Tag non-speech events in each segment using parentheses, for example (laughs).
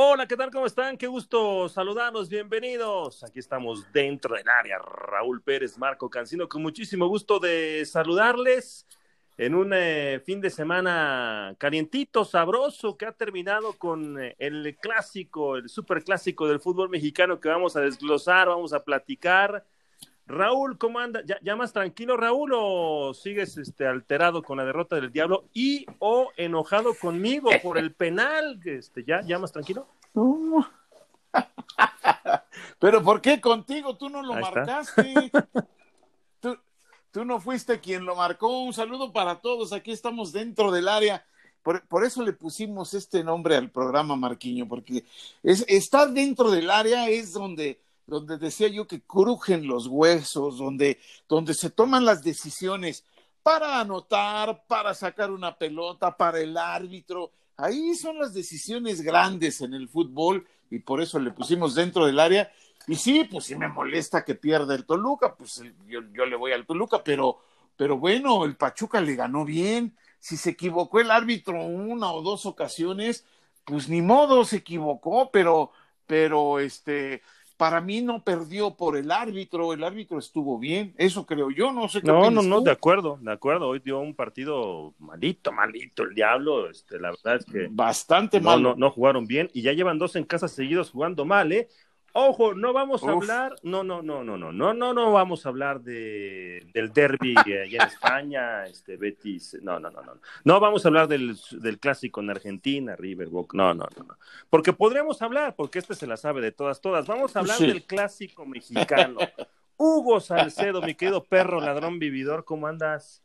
Hola, ¿qué tal? ¿Cómo están? Qué gusto saludarlos, bienvenidos. Aquí estamos dentro del área. Raúl Pérez, Marco Cancino, con muchísimo gusto de saludarles en un eh, fin de semana calientito, sabroso, que ha terminado con eh, el clásico, el super clásico del fútbol mexicano que vamos a desglosar, vamos a platicar. Raúl, ¿cómo anda? ¿Ya, más tranquilo, Raúl, o sigues este, alterado con la derrota del Diablo y o enojado conmigo por el penal? Este, ¿ya, ¿Ya más tranquilo? (laughs) Pero ¿por qué contigo? Tú no lo marcaste. (laughs) Tú, no fuiste quien lo marcó. Un saludo para todos. Aquí estamos dentro del área. Por, eso le pusimos este nombre al programa, Marquiño, porque es, estar dentro del área es donde donde decía yo que crujen los huesos, donde, donde se toman las decisiones para anotar, para sacar una pelota, para el árbitro. Ahí son las decisiones grandes en el fútbol y por eso le pusimos dentro del área. Y sí, pues sí me molesta que pierda el Toluca, pues yo, yo le voy al Toluca, pero, pero bueno, el Pachuca le ganó bien. Si se equivocó el árbitro una o dos ocasiones, pues ni modo se equivocó, pero, pero este, para mí no perdió por el árbitro, el árbitro estuvo bien, eso creo yo, no sé qué No, no, no, de acuerdo, de acuerdo, hoy dio un partido malito, malito el diablo, este, la verdad es que bastante mal. No, no jugaron bien y ya llevan dos en casa seguidos jugando mal, ¿eh? Ojo, no vamos a hablar, no, no, no, no, no, no, no, no vamos a hablar de, del derby allá en España, este Betis, no, no, no, no, no vamos a hablar del, del clásico en Argentina, River, no, no, no, no, porque podremos hablar, porque este se la sabe de todas, todas, vamos a hablar del clásico mexicano. Hugo Salcedo, mi querido perro ladrón vividor, ¿cómo andas?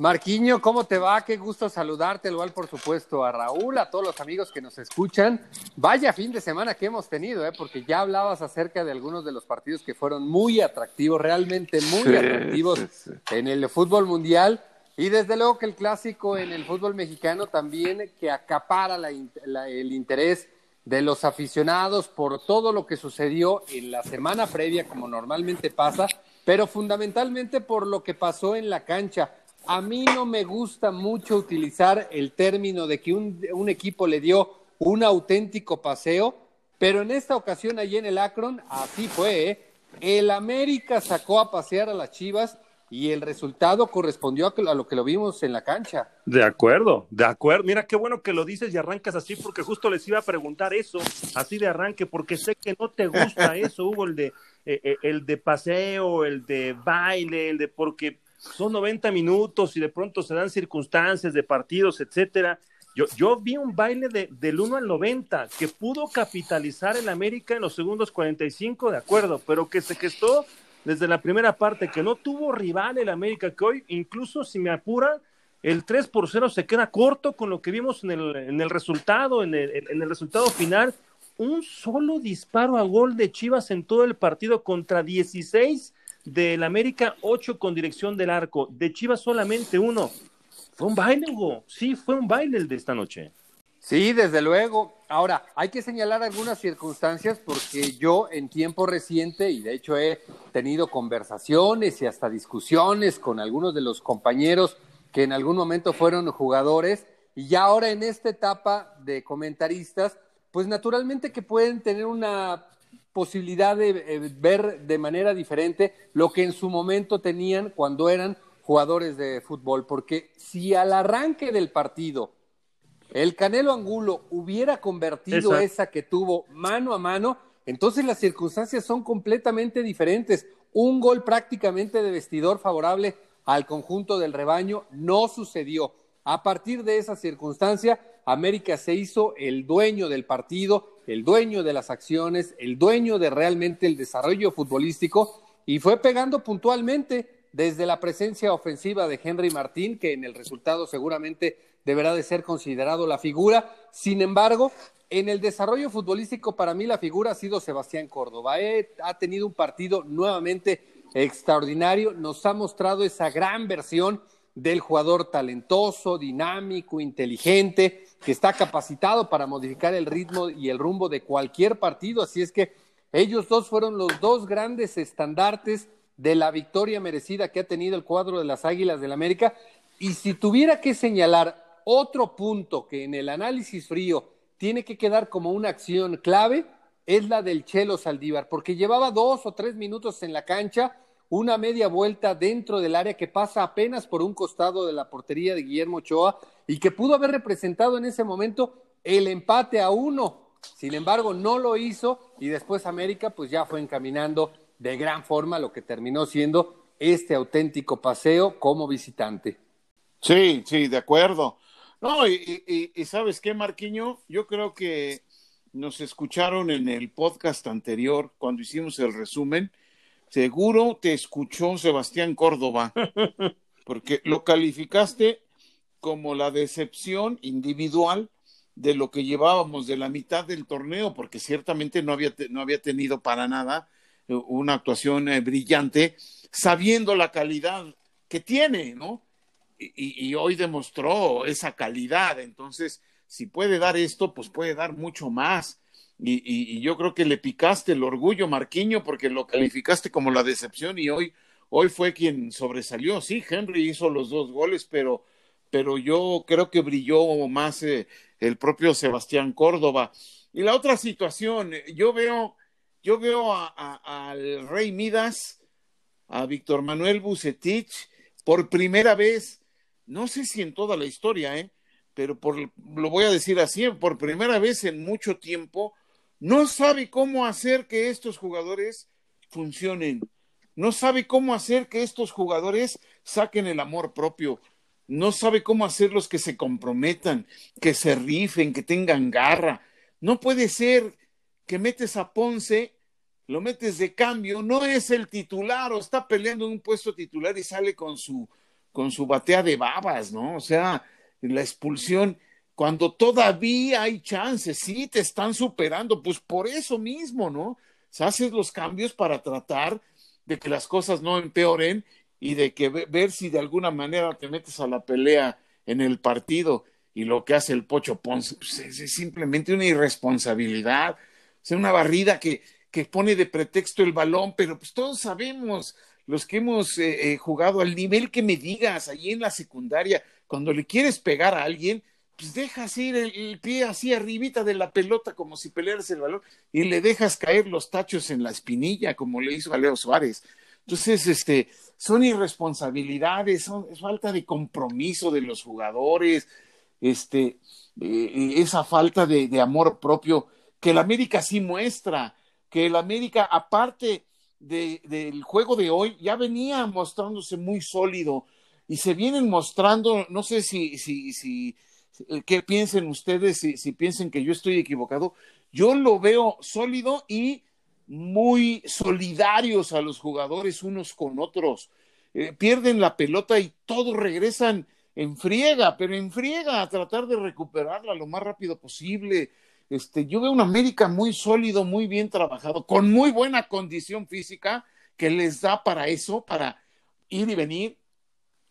Marquiño, ¿cómo te va? Qué gusto saludarte, al igual por supuesto a Raúl, a todos los amigos que nos escuchan. Vaya fin de semana que hemos tenido, ¿eh? porque ya hablabas acerca de algunos de los partidos que fueron muy atractivos, realmente muy atractivos en el fútbol mundial. Y desde luego que el clásico en el fútbol mexicano también que acapara el interés de los aficionados por todo lo que sucedió en la semana previa, como normalmente pasa, pero fundamentalmente por lo que pasó en la cancha a mí no me gusta mucho utilizar el término de que un, equipo le dio un auténtico paseo, pero en esta ocasión allí en el Akron, así fue, ¿eh? el América sacó a pasear a las Chivas y el resultado correspondió a, lo que lo vimos en la cancha. De acuerdo, de acuerdo. Mira qué bueno que lo dices y arrancas así, porque justo les iba a preguntar eso, así de arranque, porque sé que no te gusta (laughs) eso, Hugo, el de, eh, eh, el de paseo, el de baile, el de porque son 90 minutos y de pronto se dan circunstancias de partidos, etcétera. Yo, yo vi un baile de, del 1 al 90 que pudo capitalizar el América en los segundos 45, de acuerdo, pero que se gestó desde la primera parte, que no tuvo rival el América, que hoy incluso si me apura, el 3 por 0 se queda corto con lo que vimos en el, en el resultado, en el, en el resultado final. Un solo disparo a gol de Chivas en todo el partido contra 16 del América, ocho con dirección del arco. De Chivas solamente uno. Fue un baile, Hugo. Sí, fue un baile el de esta noche. Sí, desde luego. Ahora, hay que señalar algunas circunstancias porque yo en tiempo reciente, y de hecho he tenido conversaciones y hasta discusiones con algunos de los compañeros que en algún momento fueron jugadores, y ya ahora en esta etapa de comentaristas, pues naturalmente que pueden tener una posibilidad de eh, ver de manera diferente lo que en su momento tenían cuando eran jugadores de fútbol, porque si al arranque del partido el Canelo Angulo hubiera convertido esa que tuvo mano a mano, entonces las circunstancias son completamente diferentes. Un gol prácticamente de vestidor favorable al conjunto del rebaño no sucedió. A partir de esa circunstancia, América se hizo el dueño del partido, el dueño de las acciones, el dueño de realmente el desarrollo futbolístico y fue pegando puntualmente desde la presencia ofensiva de Henry Martín, que en el resultado seguramente deberá de ser considerado la figura. Sin embargo, en el desarrollo futbolístico para mí la figura ha sido Sebastián Córdoba. ha tenido un partido nuevamente extraordinario, nos ha mostrado esa gran versión del jugador talentoso, dinámico, inteligente, que está capacitado para modificar el ritmo y el rumbo de cualquier partido. Así es que ellos dos fueron los dos grandes estandartes de la victoria merecida que ha tenido el cuadro de las Águilas del América. Y si tuviera que señalar otro punto que en el análisis frío tiene que quedar como una acción clave es la del Chelo Saldívar, porque llevaba dos o tres minutos en la cancha, una media vuelta dentro del área que pasa apenas por un costado de la portería de Guillermo Ochoa y que pudo haber representado en ese momento el empate a uno. Sin embargo, no lo hizo y después América pues ya fue encaminando de gran forma lo que terminó siendo este auténtico paseo como visitante. Sí, sí, de acuerdo. No, y, sabes qué, Marquiño, yo creo que nos escucharon en el podcast anterior cuando hicimos el resumen. Seguro te escuchó Sebastián Córdoba, (laughs) porque lo calificaste como la decepción individual de lo que llevábamos de la mitad del torneo, porque ciertamente no había, no había tenido para nada eh, una actuación eh, brillante, sabiendo la calidad que tiene, ¿no? y, hoy demostró esa calidad. Entonces, si puede dar esto, pues puede dar mucho más. Y, yo creo que le picaste el orgullo, Marquiño, porque lo calificaste como la decepción y hoy, hoy fue quien sobresalió. Sí, Henry hizo los dos goles, pero, pero yo creo que brilló más eh, el propio Sebastián Córdoba. Y la otra situación, yo veo, yo veo al Rey Midas, a Víctor Manuel Bucetich, por primera vez no sé si en toda la historia, ¿eh? pero por, lo voy a decir así, por primera vez en mucho tiempo, no sabe cómo hacer que estos jugadores funcionen, no sabe cómo hacer que estos jugadores saquen el amor propio, no sabe cómo hacerlos que se comprometan, que se rifen, que tengan garra. No puede ser que metes a Ponce, lo metes de cambio, no es el titular o está peleando en un puesto titular y sale con su con su batea de babas, ¿no? O sea, la expulsión, cuando todavía hay chances, sí te están superando, pues por eso mismo, ¿no? Se haces los cambios para tratar de que las cosas no empeoren y de que ver si de alguna manera te metes a la pelea en el partido y lo que hace el Pocho Ponce pues es, simplemente una irresponsabilidad, o una barrida que, que pone de pretexto el balón, pero pues todos sabemos los que hemos eh, eh, jugado al nivel que me digas, ahí en la secundaria, cuando le quieres pegar a alguien, pues dejas ir el, pie así arribita de la pelota como si pelearas el balón y le dejas caer los tachos en la espinilla como le hizo a Leo Suárez. Entonces, este, son irresponsabilidades, son, es falta de compromiso de los jugadores, este, eh, esa falta de, amor propio que el América sí muestra, que el América, aparte del juego de hoy ya venía mostrándose muy sólido y se vienen mostrando, no sé si, si, si, qué piensen ustedes, si, si piensen que yo estoy equivocado, yo lo veo sólido y muy solidarios a los jugadores unos con otros. Eh, pierden la pelota y todos regresan en friega, pero en friega a tratar de recuperarla lo más rápido posible. Este, yo veo un América muy sólido, muy bien trabajado, con muy buena condición física que les da para eso, para ir y venir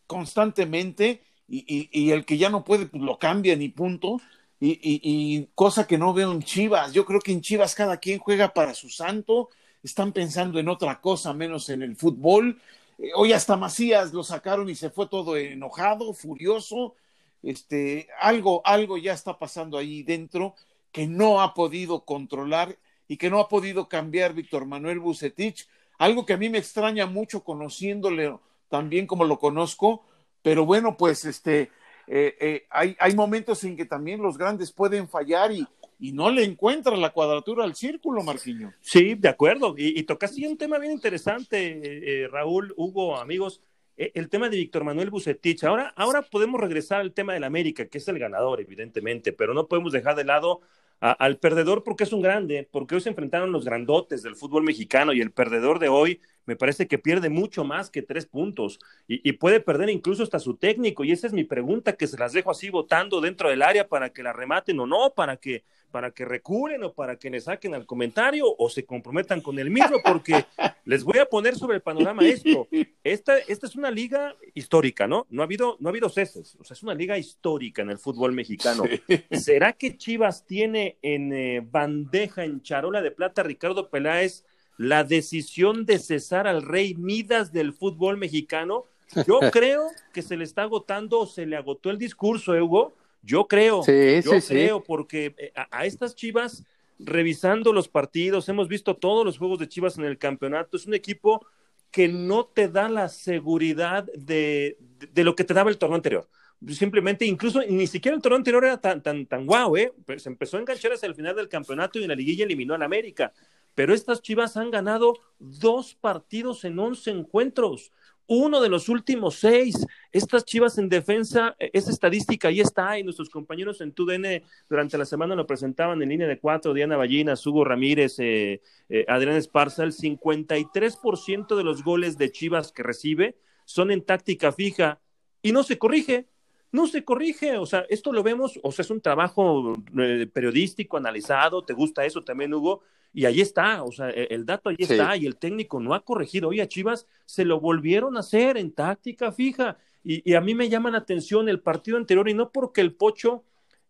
constantemente y, el que ya no puede, pues lo cambia ni punto. Y, cosa que no veo en Chivas. Yo creo que en Chivas cada quien juega para su santo, están pensando en otra cosa menos en el fútbol. Eh, hoy hasta Macías lo sacaron y se fue todo enojado, furioso. Este, algo, algo ya está pasando ahí dentro que no ha podido controlar y que no ha podido cambiar Víctor Manuel Bucetich, algo que a mí me extraña mucho conociéndole también como lo conozco, pero bueno, pues este, eh, eh, hay, hay, momentos en que también los grandes pueden fallar y, y no le encuentra la cuadratura al círculo, Marquiño. Sí, de acuerdo. Y, y tocaste un tema bien interesante, eh, Raúl, Hugo, amigos, el tema de Víctor Manuel Bucetich. Ahora, ahora podemos regresar al tema del América, que es el ganador, evidentemente, pero no podemos dejar de lado al perdedor porque es un grande, porque hoy se enfrentaron los grandotes del fútbol mexicano y el perdedor de hoy me parece que pierde mucho más que tres puntos y, puede perder incluso hasta su técnico y esa es mi pregunta que se las dejo así votando dentro del área para que la rematen o no, para que para que reculen o para que le saquen al comentario o se comprometan con el mismo, porque (laughs) les voy a poner sobre el panorama esto. Esta, esta es una liga histórica, ¿no? No ha habido, no ha habido ceses, o sea, es una liga histórica en el fútbol mexicano. ¿Será que Chivas tiene en eh, bandeja, en charola de plata, Ricardo Peláez, la decisión de cesar al rey Midas del fútbol mexicano? Yo (laughs) creo que se le está agotando o se le agotó el discurso, Hugo, Yo creo, yo creo, porque eh, a, estas Chivas, revisando los partidos, hemos visto todos los juegos de Chivas en el campeonato, es un equipo que no te da la seguridad de, de, lo que te daba el torneo anterior. Simplemente, incluso ni siquiera el torneo anterior era tan, tan, tan guau, ¿eh? Pues se empezó a enganchar hasta el final del campeonato y en la liguilla eliminó al América. Pero estas Chivas han ganado dos partidos en once encuentros uno de los últimos seis. Estas chivas en defensa, e, esa estadística ahí está, y nuestros compañeros en TUDN durante la semana lo presentaban en línea de cuatro, Diana Ballinas, Hugo Ramírez, eh, eh, Adrián Esparza, el 53% de los goles de chivas que recibe son en táctica fija y no se corrige. No se corrige, o sea, esto lo vemos, o sea, es un trabajo eh, periodístico, analizado, ¿te gusta eso también, Hugo? Y ahí está, o sea, e, el dato ahí está y el técnico no ha corregido. Oye, a Chivas se lo volvieron a hacer en táctica fija. Y, a mí me llama la atención el partido anterior y no porque el Pocho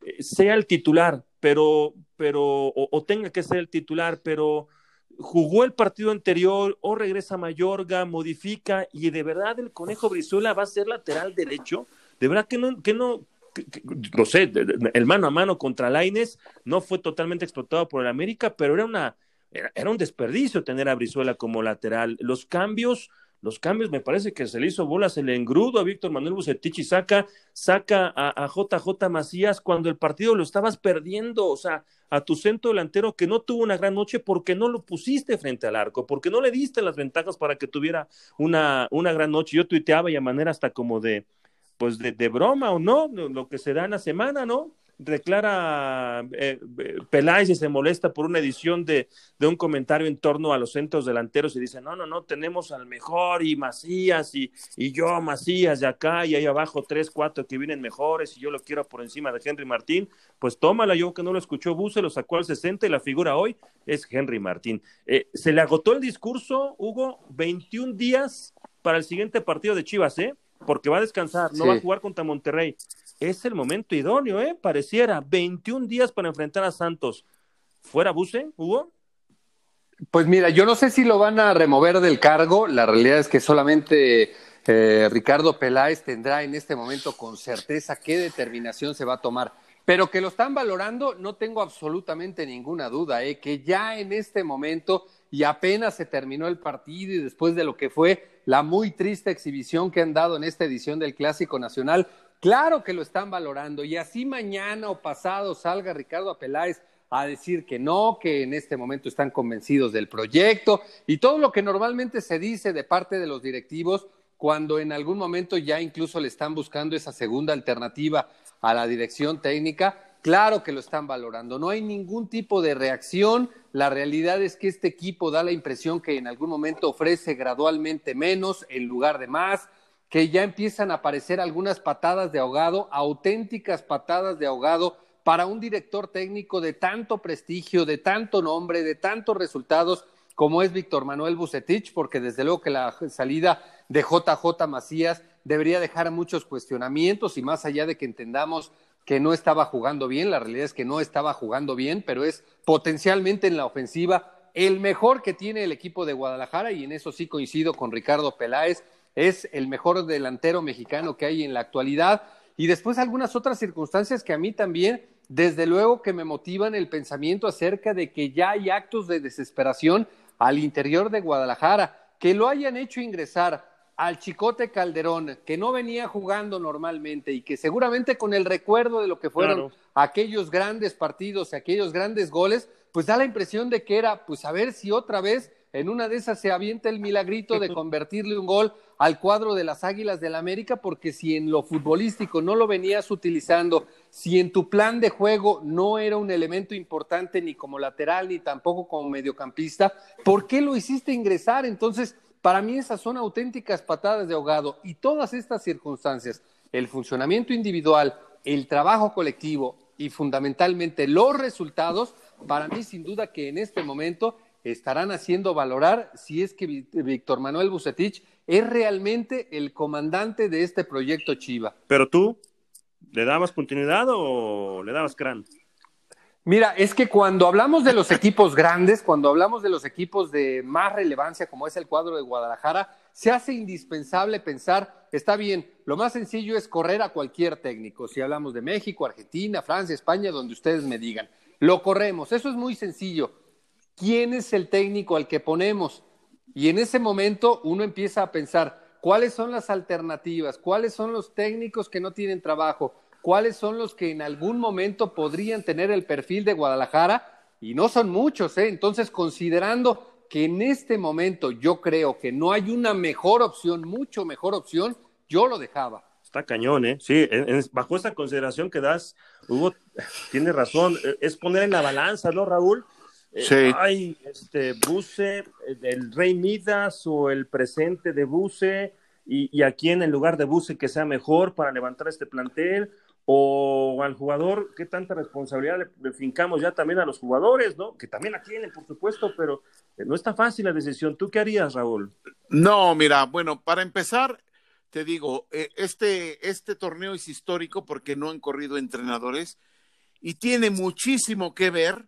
eh, sea el titular, pero, pero, o, tenga que ser el titular, pero jugó el partido anterior o regresa Mayorga, modifica y de verdad el Conejo Brizuela va a ser lateral derecho. De verdad que no, que no, no sé, el mano a mano contra Laines no fue totalmente explotado por el América, pero era una era, un desperdicio tener a Brizuela como lateral. Los cambios, los cambios, me parece que se le hizo bolas el engrudo a Víctor Manuel Bucetich y saca, saca a, a, JJ Macías cuando el partido lo estabas perdiendo, o sea, a tu centro delantero que no tuvo una gran noche porque no lo pusiste frente al arco, porque no le diste las ventajas para que tuviera una, una gran noche. Yo tuiteaba y a manera hasta como de, pues de, broma o no, lo que se da en la semana, ¿no? Declara eh, eh, Peláez y se molesta por una edición de, de, un comentario en torno a los centros delanteros y dice, no, no, no, tenemos al mejor y Macías y, y yo Macías de acá y ahí abajo tres, cuatro que vienen mejores y yo lo quiero por encima de Henry Martín, pues tómala, yo que no lo escuchó Buse, lo sacó al 60 y la figura hoy es Henry Martín. Eh, se le agotó el discurso, Hugo, 21 días para el siguiente partido de Chivas, ¿eh? Porque va a descansar, no va a jugar contra Monterrey. Es el momento idóneo, ¿eh? Pareciera 21 días para enfrentar a Santos. ¿Fuera Buse, Hugo? Pues mira, yo no sé si lo van a remover del cargo. La realidad es que solamente eh, Ricardo Peláez tendrá en este momento con certeza qué determinación se va a tomar. Pero que lo están valorando, no tengo absolutamente ninguna duda, ¿eh? que ya en este momento y apenas se terminó el partido y después de lo que fue la muy triste exhibición que han dado en esta edición del Clásico Nacional, claro que lo están valorando y así mañana o pasado salga Ricardo Apeláez a decir que no, que en este momento están convencidos del proyecto y todo lo que normalmente se dice de parte de los directivos cuando en algún momento ya incluso le están buscando esa segunda alternativa a la dirección técnica, Claro que lo están valorando, no hay ningún tipo de reacción. La realidad es que este equipo da la impresión que en algún momento ofrece gradualmente menos en lugar de más, que ya empiezan a aparecer algunas patadas de ahogado, auténticas patadas de ahogado para un director técnico de tanto prestigio, de tanto nombre, de tantos resultados como es Víctor Manuel Bucetich, porque desde luego que la salida de JJ Macías debería dejar muchos cuestionamientos y más allá de que entendamos que no estaba jugando bien, la realidad es que no estaba jugando bien, pero es potencialmente en la ofensiva el mejor que tiene el equipo de Guadalajara y en eso sí coincido con Ricardo Peláez, es el mejor delantero mexicano que hay en la actualidad. Y después algunas otras circunstancias que a mí también, desde luego que me motivan el pensamiento acerca de que ya hay actos de desesperación al interior de Guadalajara, que lo hayan hecho ingresar al Chicote Calderón, que no venía jugando normalmente y que seguramente con el recuerdo de lo que fueron aquellos grandes partidos, aquellos grandes goles, pues da la impresión de que era, pues a ver si otra vez en una de esas se avienta el milagrito de (laughs) convertirle un gol al cuadro de las Águilas del la América, porque si en lo futbolístico no lo venías utilizando, si en tu plan de juego no era un elemento importante ni como lateral ni tampoco como mediocampista, ¿por qué lo hiciste ingresar? Entonces, para mí esas son auténticas patadas de ahogado y todas estas circunstancias, el funcionamiento individual, el trabajo colectivo y fundamentalmente los resultados, para mí sin duda que en este momento estarán haciendo valorar si es que Víctor Manuel Bucetich es realmente el comandante de este proyecto Chiva. Pero tú, ¿le dabas continuidad o le dabas crán? Mira, es que cuando hablamos de los equipos grandes, cuando hablamos de los equipos de más relevancia, como es el cuadro de Guadalajara, se hace indispensable pensar, está bien, lo más sencillo es correr a cualquier técnico, si hablamos de México, Argentina, Francia, España, donde ustedes me digan. Lo corremos, eso es muy sencillo. ¿Quién es el técnico al que ponemos? Y en ese momento uno empieza a pensar, ¿cuáles son las alternativas? ¿Cuáles son los técnicos que no tienen trabajo? ¿Cuáles son los que en algún momento podrían tener el perfil de Guadalajara? Y no son muchos, ¿eh? Entonces, considerando que en este momento yo creo que no hay una mejor opción, mucho mejor opción, yo lo dejaba. Está cañón, ¿eh? Sí, bajo esa consideración que das, Hugo tiene razón, e, es poner en la balanza, ¿no, Raúl? Eh, sí. Ay, este, Buse, el Rey Midas o el presente de Buse, y, y a quién en lugar de Buse que sea mejor para levantar este plantel, o al jugador, qué tanta responsabilidad le, fincamos ya también a los jugadores, ¿no? Que también la tienen, por supuesto, pero eh, no está fácil la decisión. ¿Tú qué harías, Raúl? No, mira, bueno, para empezar, te digo, eh, este, este torneo es histórico porque no han corrido entrenadores y tiene muchísimo que ver,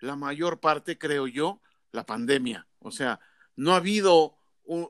la mayor parte, creo yo, la pandemia. O sea, no ha habido,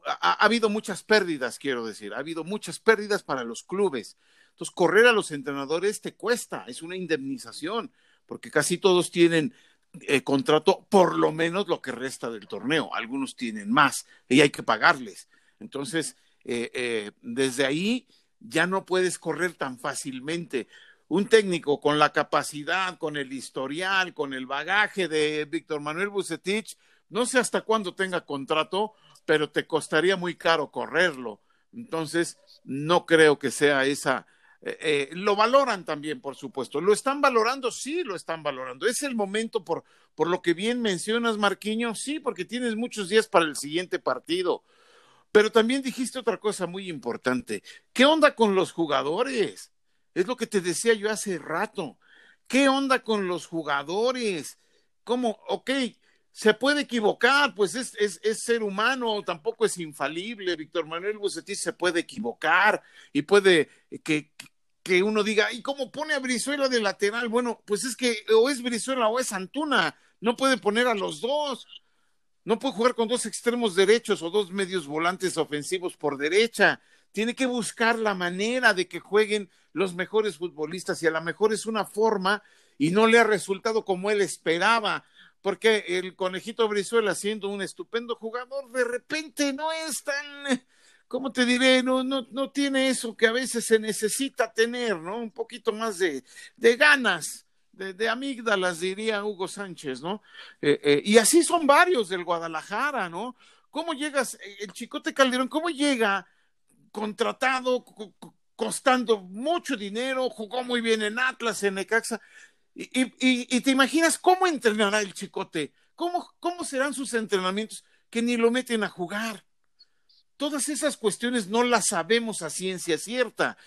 ha habido muchas pérdidas, quiero decir, ha habido muchas pérdidas para los clubes entonces, correr a los entrenadores te cuesta, es una indemnización, porque casi todos tienen eh, contrato por lo menos lo que resta del torneo. Algunos tienen más y hay que pagarles. Entonces, eh, eh, desde ahí ya no puedes correr tan fácilmente. Un técnico con la capacidad, con el historial, con el bagaje de Víctor Manuel Bucetich, no sé hasta cuándo tenga contrato, pero te costaría muy caro correrlo. Entonces, no creo que sea esa eh, eh, lo valoran también, por supuesto. ¿Lo están valorando? Sí, lo están valorando. ¿Es el momento por, por lo que bien mencionas, Marquiño? Sí, porque tienes muchos días para el siguiente partido. Pero también dijiste otra cosa muy importante. ¿Qué onda con los jugadores? Es lo que te decía yo hace rato. ¿Qué onda con los jugadores? ¿Cómo? Ok, se puede equivocar, pues es, es, ser humano, tampoco es infalible. Víctor Manuel Bucetich se puede equivocar y puede que, que uno diga, ¿y cómo pone a Brizuela de lateral? Bueno, pues es que o es Brizuela o es Antuna, no puede poner a los dos. No puede jugar con dos extremos derechos o dos medios volantes ofensivos por derecha. Tiene que buscar la manera de que jueguen los mejores futbolistas y a lo mejor es una forma y no le ha resultado como él esperaba porque el conejito Brizuela, siendo un estupendo jugador, de repente no es tan, ¿cómo te diré? No, no, no tiene eso que a veces se necesita tener, ¿no? Un poquito más de, de ganas. De, de, amígdalas, diría Hugo Sánchez, ¿no? Eh, eh, y así son varios del Guadalajara, ¿no? ¿Cómo llegas, eh, el Chicote Calderón, cómo llega contratado, costando mucho dinero, jugó muy bien en Atlas, en Necaxa, y, te imaginas cómo entrenará el chicote, ¿Cómo, cómo serán sus entrenamientos que ni lo meten a jugar. Todas esas cuestiones no las sabemos a ciencia cierta,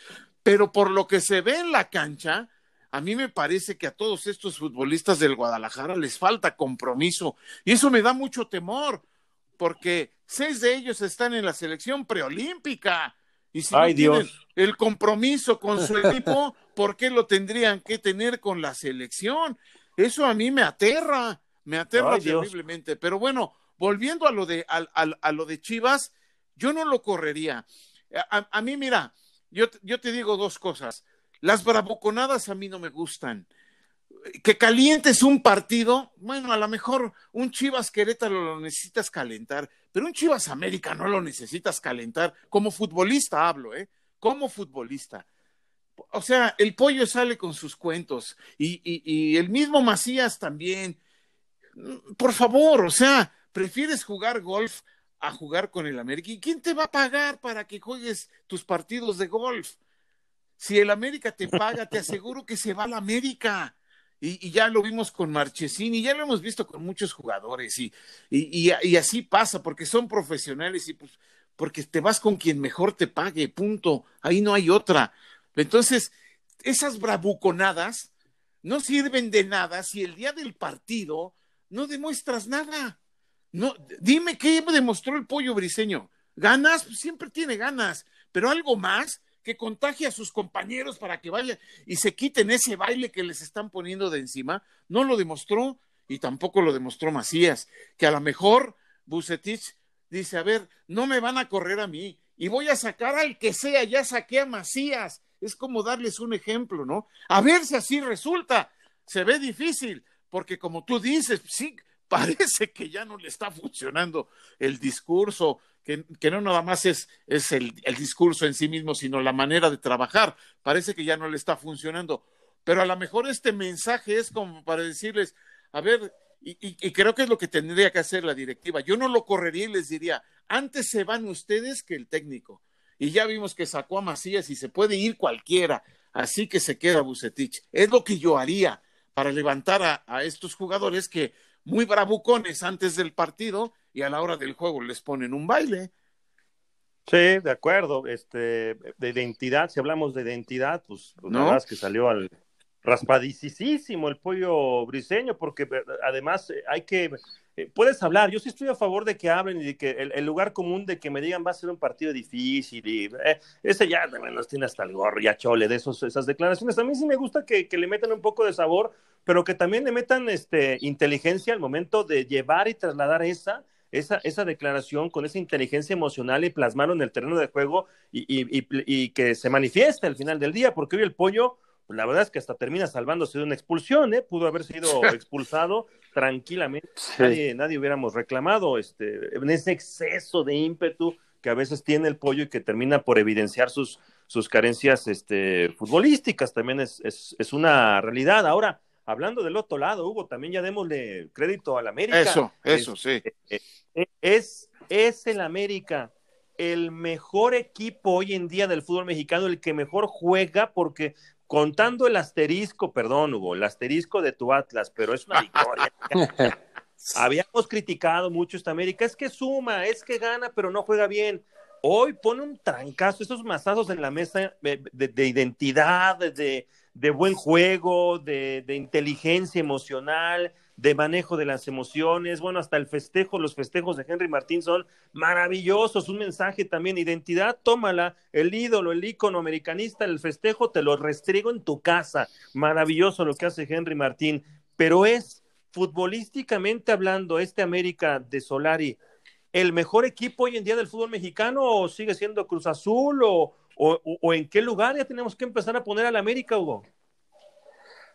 pero por lo que se ve en la cancha, a mí me parece que a todos estos futbolistas del Guadalajara les falta compromiso y eso me da mucho temor, porque seis de ellos están en la selección preolímpica y si no tienen el compromiso con su equipo, (laughs) ¿por qué lo tendrían que tener con la selección? Eso a mí me aterra, me aterra terriblemente. Pero bueno, volviendo a lo de, a, lo de Chivas, yo no lo correría. A, mí, mira, yo, yo te digo dos cosas. Las bravuconadas a mí no me gustan que calientes un partido, bueno, a lo mejor un Chivas Querétaro lo necesitas calentar, pero un Chivas América no lo necesitas calentar. Como futbolista hablo, ¿eh? Como futbolista. O sea, el pollo sale con sus cuentos y, y el mismo Macías también. Por favor, o sea, prefieres jugar golf a jugar con el América. ¿Y quién te va a pagar para que juegues tus partidos de golf? Si el América te paga, te aseguro que se va al América y, ya lo vimos con Marchesini, ya lo hemos visto con muchos jugadores, y, y, y, así pasa, porque son profesionales y pues porque te vas con quien mejor te pague, punto. Ahí no hay otra. Entonces, esas bravuconadas no sirven de nada si el día del partido no demuestras nada. No, dime qué demostró el pollo briseño. ¿Ganas? Pues siempre tiene ganas, pero algo más que contagie a sus compañeros para que vayan y se quiten ese baile que les están poniendo de encima, no lo demostró y tampoco lo demostró Macías, que a lo mejor Bucetich dice, a ver, no me van a correr a mí y voy a sacar al que sea, ya saqué a Macías. Es como darles un ejemplo, ¿no? A ver si así resulta. Se ve difícil, porque como tú dices, sí, (laughs) parece que ya no le está funcionando el discurso, que, no nada más es, es el, el, discurso en sí mismo, sino la manera de trabajar. Parece que ya no le está funcionando. Pero a lo mejor este mensaje es como para decirles, a ver, y, y, creo que es lo que tendría que hacer la directiva. Yo no lo correría y les diría, antes se van ustedes que el técnico. Y ya vimos que sacó a Macías y se puede ir cualquiera. Así que se queda Bucetich. Es lo que yo haría para levantar a, a estos jugadores que muy bravucones antes del partido y a la hora del juego les ponen un baile. Sí, de acuerdo. Este, de identidad, si hablamos de identidad, pues, pues ¿No? que salió al raspadicísimo el pollo briseño, porque eh, además eh, hay que puedes hablar, yo sí estoy a favor de que hablen y de que el, lugar común de que me digan va a ser un partido difícil y ese ya nos tiene hasta el gorro, ya chole de esos, esas declaraciones. A mí sí me gusta que, le metan un poco de sabor, pero que también le metan este, inteligencia al momento de llevar y trasladar esa esa, esa declaración con esa inteligencia emocional y plasmarlo en el terreno de juego y, y, y, que se manifieste al final del día, porque hoy el pollo, pues la verdad es que hasta termina salvándose de una expulsión, ¿eh? pudo haber sido expulsado tranquilamente, nadie, nadie hubiéramos reclamado este, en ese exceso de ímpetu que a veces tiene el pollo y que termina por evidenciar sus, sus carencias este, futbolísticas, también es, es, es una realidad. Ahora, hablando del otro lado, Hugo, también ya démosle crédito al América. Eso, eso, sí. Eh, eh, eh, es, es el América el mejor equipo hoy en día del fútbol mexicano, el que mejor juega, porque contando el asterisco, perdón, Hugo, el asterisco de tu Atlas, pero es una victoria. (laughs) Habíamos criticado mucho esta América, es que suma, es que gana, pero no juega bien. Hoy pone un trancazo, esos masazos en la mesa de, de identidad, de, de buen juego, de, inteligencia emocional, de manejo de las emociones, bueno, hasta el festejo, los festejos de Henry Martín son maravillosos, un mensaje también, identidad, tómala, el ídolo, el ícono americanista, el festejo, te lo restrigo en tu casa, maravilloso lo que hace Henry Martín, pero es futbolísticamente hablando, este América de Solari, el mejor equipo hoy en día del fútbol mexicano o sigue siendo Cruz Azul o, o, en qué lugar ya tenemos que empezar a poner al América, Hugo?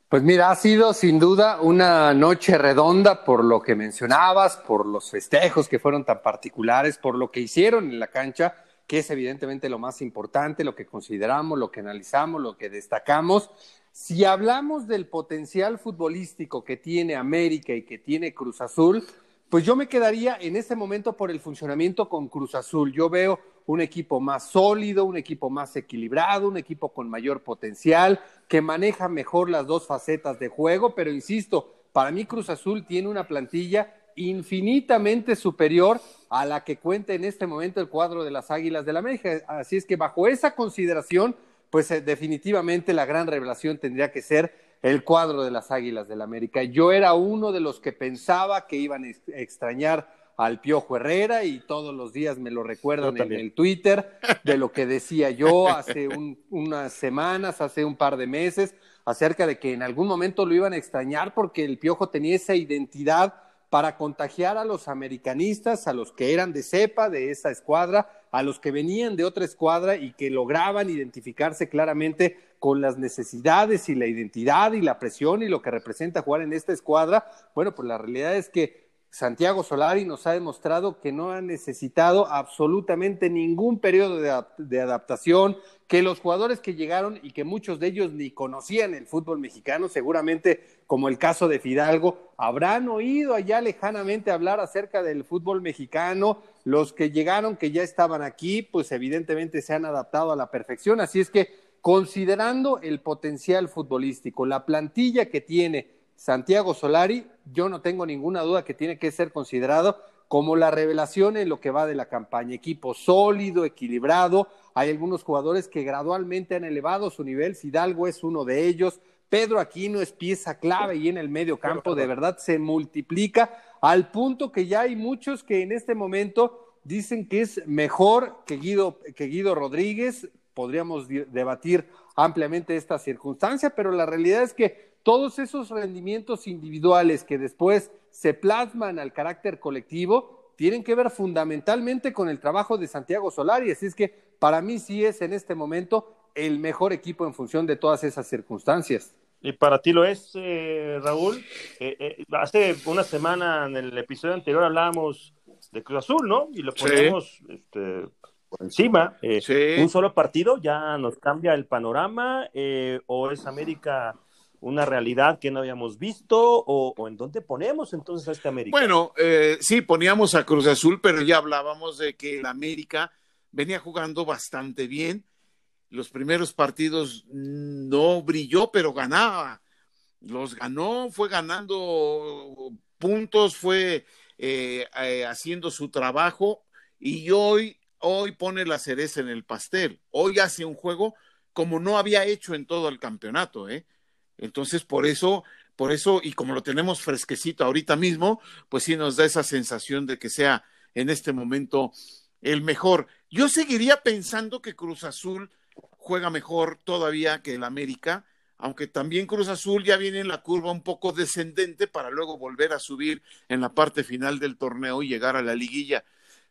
Pues mira, ha sido sin duda una noche redonda por lo que mencionabas, por los festejos que fueron tan particulares, por lo que hicieron en la cancha, que es evidentemente lo más importante, lo que consideramos, lo que analizamos, lo que destacamos. Si hablamos del potencial futbolístico que tiene América y que tiene Cruz Azul, pues yo me quedaría en este momento por el funcionamiento con Cruz Azul. Yo veo un equipo más sólido, un equipo más equilibrado, un equipo con mayor potencial, que maneja mejor las dos facetas de juego, pero insisto, para mí Cruz Azul tiene una plantilla infinitamente superior a la que cuenta en este momento el cuadro de las Águilas de la América. Así es que bajo esa consideración, pues eh, definitivamente la gran revelación tendría que ser el cuadro de las Águilas del la América. Yo era uno de los que pensaba que iban a extrañar al Piojo Herrera y todos los días me lo recuerdan en el Twitter de lo que decía yo hace unas semanas, hace un par de meses, acerca de que en algún momento lo iban a extrañar porque el Piojo tenía esa identidad para contagiar a los americanistas, a los que eran de cepa de esa escuadra, a los que venían de otra escuadra y que lograban identificarse claramente con las necesidades y la identidad y la presión y lo que representa jugar en esta escuadra. Bueno, pues la realidad es que Santiago Solari nos ha demostrado que no ha necesitado absolutamente ningún periodo de, adaptación, que los jugadores que llegaron y que muchos de ellos ni conocían el fútbol mexicano, seguramente como el caso de Fidalgo, habrán oído allá lejanamente hablar acerca del fútbol mexicano. Los que llegaron, que ya estaban aquí, pues evidentemente se han adaptado a la perfección. Así es que considerando el potencial futbolístico, la plantilla que tiene, Santiago Solari, yo no tengo ninguna duda que tiene que ser considerado como la revelación en lo que va de la campaña. Equipo sólido, equilibrado. Hay algunos jugadores que gradualmente han elevado su nivel. Fidalgo es uno de ellos. Pedro Aquino es pieza clave y en el medio campo de verdad se multiplica al punto que ya hay muchos que en este momento dicen que es mejor que Guido, que Guido Rodríguez. Podríamos debatir ampliamente esta circunstancia, pero la realidad es que todos esos rendimientos individuales que después se plasman al carácter colectivo, tienen que ver fundamentalmente con el trabajo de Santiago Solari. Así es que para mí sí es en este momento el mejor equipo en función de todas esas circunstancias. Y para ti lo es, eh, Raúl. Eh, eh, hace una semana en el episodio anterior hablábamos de Cruz Azul, ¿no? Y lo ponemos este, por encima. Un solo partido ya nos cambia el panorama o es América una realidad que no habíamos visto o, en dónde ponemos entonces a este América? Bueno, sí, poníamos a Cruz Azul, pero ya hablábamos de que el América venía jugando bastante bien los primeros partidos no brilló, pero ganaba. Los ganó, fue ganando puntos, fue eh, eh, haciendo su trabajo y hoy, hoy pone la cereza en el pastel. Hoy hace un juego como no había hecho en todo el campeonato, ¿eh? Entonces, por eso, por eso, y como lo tenemos fresquecito ahorita mismo, pues sí nos da esa sensación de que sea en este momento el mejor. Yo seguiría pensando que Cruz Azul juega mejor todavía que el América, aunque también Cruz Azul ya viene en la curva un poco descendente para luego volver a subir en la parte final del torneo y llegar a la liguilla.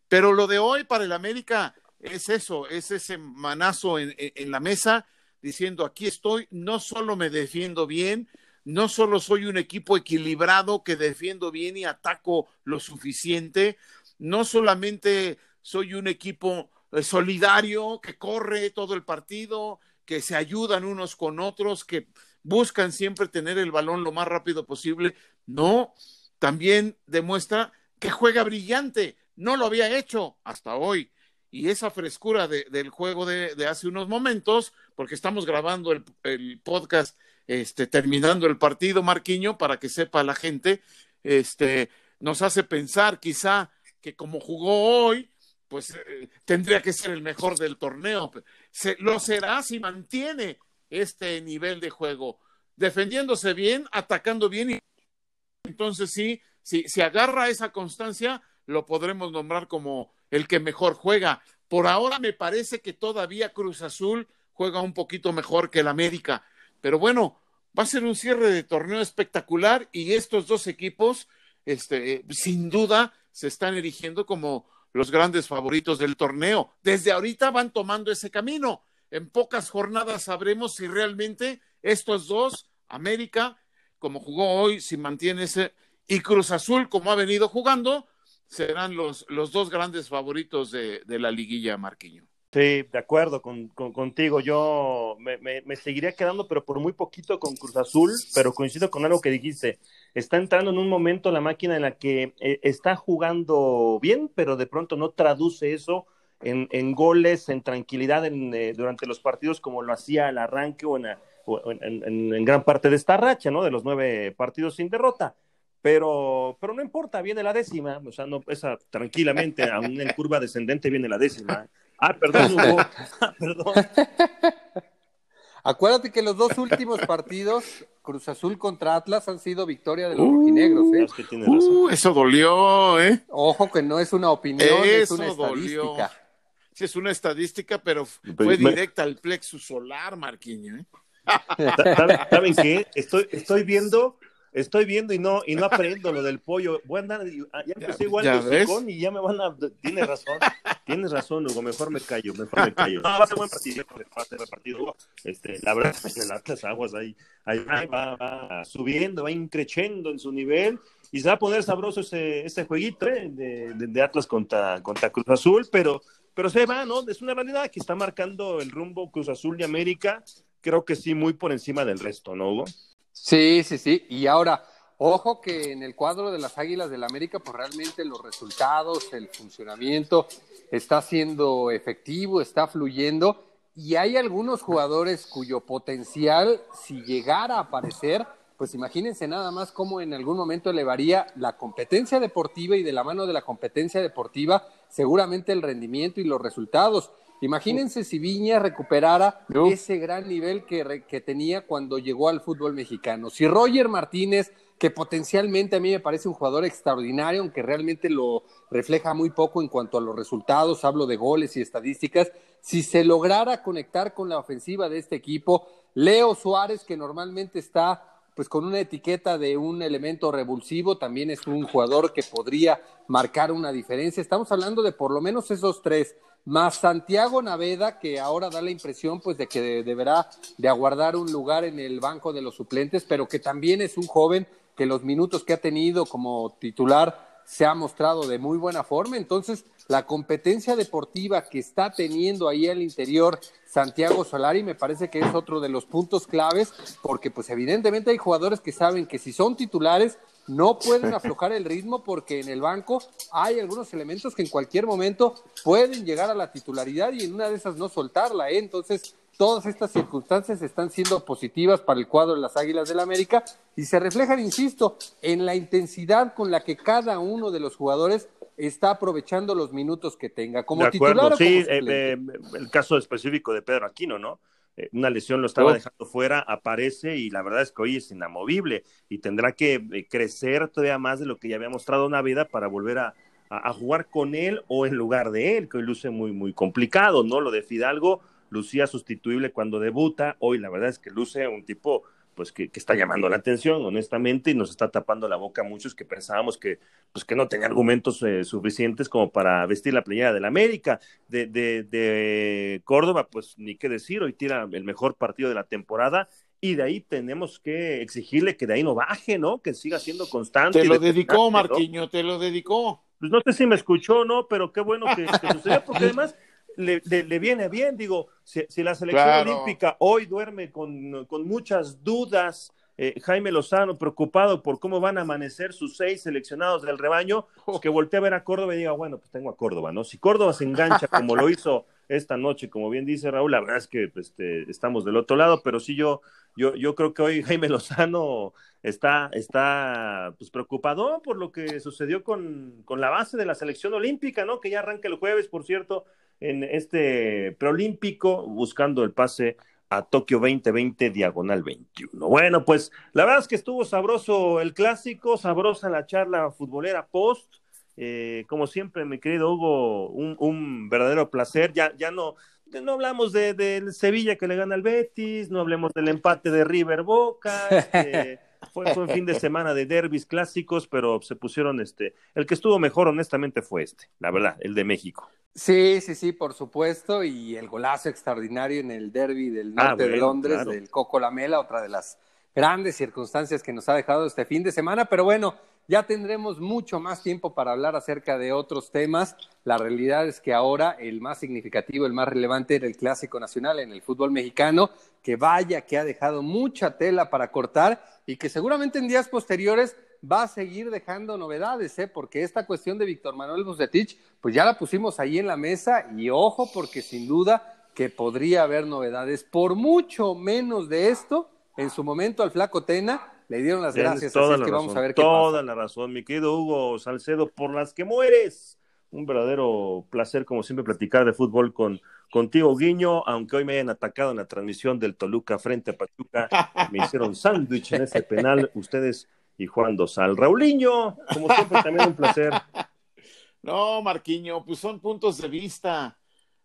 Pero lo de hoy para el América es eso, es ese manazo en, la mesa diciendo aquí estoy, no solo me defiendo bien, no solo soy un equipo equilibrado que defiendo bien y ataco lo suficiente, no solamente soy un equipo eh, solidario, que corre todo el partido, que se ayudan unos con otros, que buscan siempre tener el balón lo más rápido posible. No, también demuestra que juega brillante. No lo había hecho hasta hoy. Y esa frescura del juego de, hace unos momentos, porque estamos grabando el, podcast, este, terminando el partido, Marquiño, para que sepa la gente, este, nos hace pensar quizá que como jugó hoy, pues eh, tendría que ser el mejor del torneo. Lo será si mantiene este nivel de juego, defendiéndose bien, atacando bien. Y, entonces sí, si, si agarra esa constancia, lo podremos nombrar como el que mejor juega. Por ahora me parece que todavía Cruz Azul juega un poquito mejor que el América. Pero bueno, va a ser un cierre de torneo espectacular y estos dos equipos, este, sin duda, se están erigiendo como los grandes favoritos del torneo. Desde ahorita van tomando ese camino. En pocas jornadas sabremos si realmente estos dos, América, como jugó hoy, si mantiene ese, y Cruz Azul, como ha venido jugando, serán los, los dos grandes favoritos de, de la liguilla, Marquiño. Sí, de acuerdo con, contigo. Yo me, me, seguiría quedando, pero por muy poquito con Cruz Azul, pero coincido con algo que dijiste. Está entrando en un momento la máquina en la que eh, está jugando bien, pero de pronto no traduce eso en, en goles, en tranquilidad en, eh, durante los partidos como lo hacía al arranque o, en, en, en, gran parte de esta racha, ¿no? De los nueve partidos sin derrota. Pero, pero no importa, viene la décima, o sea, no, esa tranquilamente, aún en curva descendente viene la décima. Ah, perdón, Hugo. Ah, perdón. (laughs) Acuérdate que los dos últimos partidos, Cruz Azul contra Atlas, han sido victoria de los rojinegros. ¿eh? Uh, eso dolió, ¿eh? Ojo que no es una opinión, es una estadística. Sí, es una estadística, pero pues fue directa al plexus solar, Marquiño. ¿eh? ¿Saben qué? Estoy, estoy viendo estoy viendo y no, y no aprendo lo (laughs) del pollo. Voy a andar, ah, ya empecé igual con y ya me van a. Tienes razón, tienes razón, Hugo. Mejor me callo, mejor me callo. (laughs) No, va a ser buen partido, va a ser buen partido. Este, la verdad, en el Atlas Aguas ahí, ahí va, va, subiendo, va increciendo en su nivel y se va a poner sabroso ese, ese jueguito ¿eh? de, de, Atlas contra, contra Cruz Azul, pero, pero se va, ¿no? Es una realidad que está marcando el rumbo Cruz Azul y América. Creo que sí, muy por encima del resto, ¿no, Hugo? Sí, sí, sí. Y ahora, ojo que en el cuadro de las Águilas del la América, pues realmente los resultados, el funcionamiento está siendo efectivo, está fluyendo. Y hay algunos jugadores cuyo potencial, si llegara a aparecer, pues imagínense nada más cómo en algún momento elevaría la competencia deportiva y de la mano de la competencia deportiva, seguramente el rendimiento y los resultados. Imagínense si Viña recuperara ese gran nivel que, que, tenía cuando llegó al fútbol mexicano. Si Roger Martínez, que potencialmente a mí me parece un jugador extraordinario, aunque realmente lo refleja muy poco en cuanto a los resultados, hablo de goles y estadísticas, si se lograra conectar con la ofensiva de este equipo, Leo Suárez, que normalmente está pues con una etiqueta de un elemento revulsivo, también es un jugador que podría marcar una diferencia. Estamos hablando de por lo menos esos tres, más Santiago Naveda, que ahora da la impresión pues de que deberá de aguardar un lugar en el banco de los suplentes, pero que también es un joven que los minutos que ha tenido como titular se ha mostrado de muy buena forma. Entonces, la competencia deportiva que está teniendo ahí al interior Santiago Solari me parece que es otro de los puntos claves, porque pues evidentemente hay jugadores que saben que si son titulares no pueden aflojar el ritmo porque en el banco hay algunos elementos que en cualquier momento pueden llegar a la titularidad y en una de esas no soltarla. ¿eh? Entonces, todas estas circunstancias están siendo positivas para el cuadro de las Águilas del América y se reflejan, insisto, en la intensidad con la que cada uno de los jugadores está aprovechando los minutos que tenga. Como titular, sí, eh, eh, el caso específico de Pedro Aquino, ¿no? Eh, una lesión lo estaba dejando fuera, aparece y la verdad es que hoy es inamovible y tendrá que crecer todavía más de lo que ya había mostrado una vida para volver a, a, jugar con él o en lugar de él, que hoy luce muy, muy complicado, ¿no? Lo de Fidalgo lucía sustituible cuando debuta, hoy la verdad es que luce un tipo pues que, está llamando la atención, honestamente, y nos está tapando la boca a muchos que pensábamos que, pues, que no tenía argumentos eh, suficientes como para vestir la playera del América. De, de, de, Córdoba, pues ni qué decir, hoy tira el mejor partido de la temporada, y de ahí tenemos que exigirle que de ahí no baje, ¿no? Que siga siendo constante. Te lo dedicó, Marquiño, te lo dedicó. Pues no sé si me escuchó o no, pero qué bueno que, que sucedió, porque (laughs) además le, le, viene bien, digo, si, la selección olímpica hoy duerme con, con muchas dudas, eh, Jaime Lozano preocupado por cómo van a amanecer sus seis seleccionados del rebaño, pues que voltee a ver a Córdoba y diga, bueno, pues tengo a Córdoba, ¿no? Si Córdoba se engancha como lo hizo esta noche, como bien dice Raúl, la verdad es que pues, este, estamos del otro lado, pero sí yo, yo, yo creo que hoy Jaime Lozano está, está pues, preocupado por lo que sucedió con, con la base de la selección olímpica, ¿no? Que ya arranca el jueves, por cierto, en este preolímpico, buscando el pase a Tokio 2020 diagonal 21. Bueno, pues la verdad es que estuvo sabroso el clásico, sabrosa la charla futbolera post. Eh, como siempre, mi querido Hugo, un, verdadero placer. Ya, ya no, no hablamos de, Sevilla que le gana al Betis, no hablemos del empate de River Boca. (laughs) Este, fue, fue, un fin de semana de derbis clásicos, pero se pusieron este. El que estuvo mejor, honestamente, fue este, la verdad, el de México. Sí, sí, sí, por supuesto, y el golazo extraordinario en el derby del ah, norte de Londres, del Coco Lamela, otra de las grandes circunstancias que nos ha dejado este fin de semana, pero bueno, ya tendremos mucho más tiempo para hablar acerca de otros temas. La realidad es que ahora el más significativo, el más relevante era el Clásico Nacional en el fútbol mexicano, que vaya que ha dejado mucha tela para cortar y que seguramente en días posteriores va a seguir dejando novedades, ¿eh? porque esta cuestión de Víctor Manuel Bucetich, pues ya la pusimos ahí en la mesa y ojo, porque sin duda que podría haber novedades. Por mucho menos de esto, en su momento al Flaco Tena le dieron las gracias, toda que vamos a ver qué Toda la razón, mi querido Hugo Salcedo, por las que mueres. Un verdadero placer, como siempre, platicar de fútbol con contigo, Guiño, aunque hoy me hayan atacado en la transmisión del Toluca frente a Pachuca, me hicieron sándwich en ese penal. Ustedes y Juan Dosal. Raulinho, como siempre, también un placer. No, Marquiño, pues son puntos de vista,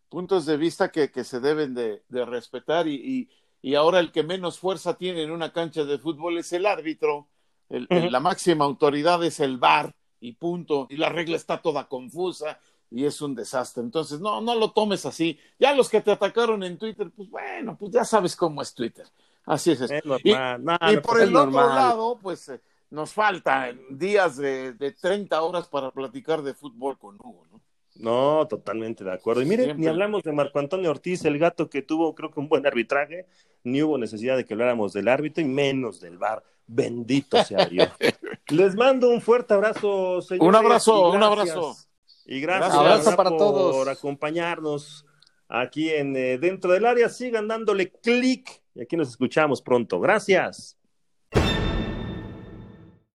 puntos de vista que, que se deben de, respetar y, y, ahora el que menos fuerza tiene en una cancha de fútbol es el árbitro, la máxima autoridad es el VAR y punto, y la regla está toda confusa y es un desastre. Entonces, no, no lo tomes así. Ya los que te atacaron en Twitter, pues bueno, pues ya sabes cómo es Twitter. Así es. y, por el otro lado, pues eh, nos faltan días de, de 30 horas para platicar de fútbol con Hugo, ¿no? No, totalmente de acuerdo. Y mire, ni hablamos de Marco Antonio Ortiz, el gato que tuvo, creo que un buen arbitraje, ni hubo necesidad de que habláramos del árbitro y menos del bar. Bendito sea Dios. (laughs) Les mando un fuerte abrazo, señores. Un abrazo, un abrazo. Y gracias, abrazo para todos por acompañarnos aquí en eh, dentro del área. Sigan dándole clic y aquí nos escuchamos pronto. Gracias.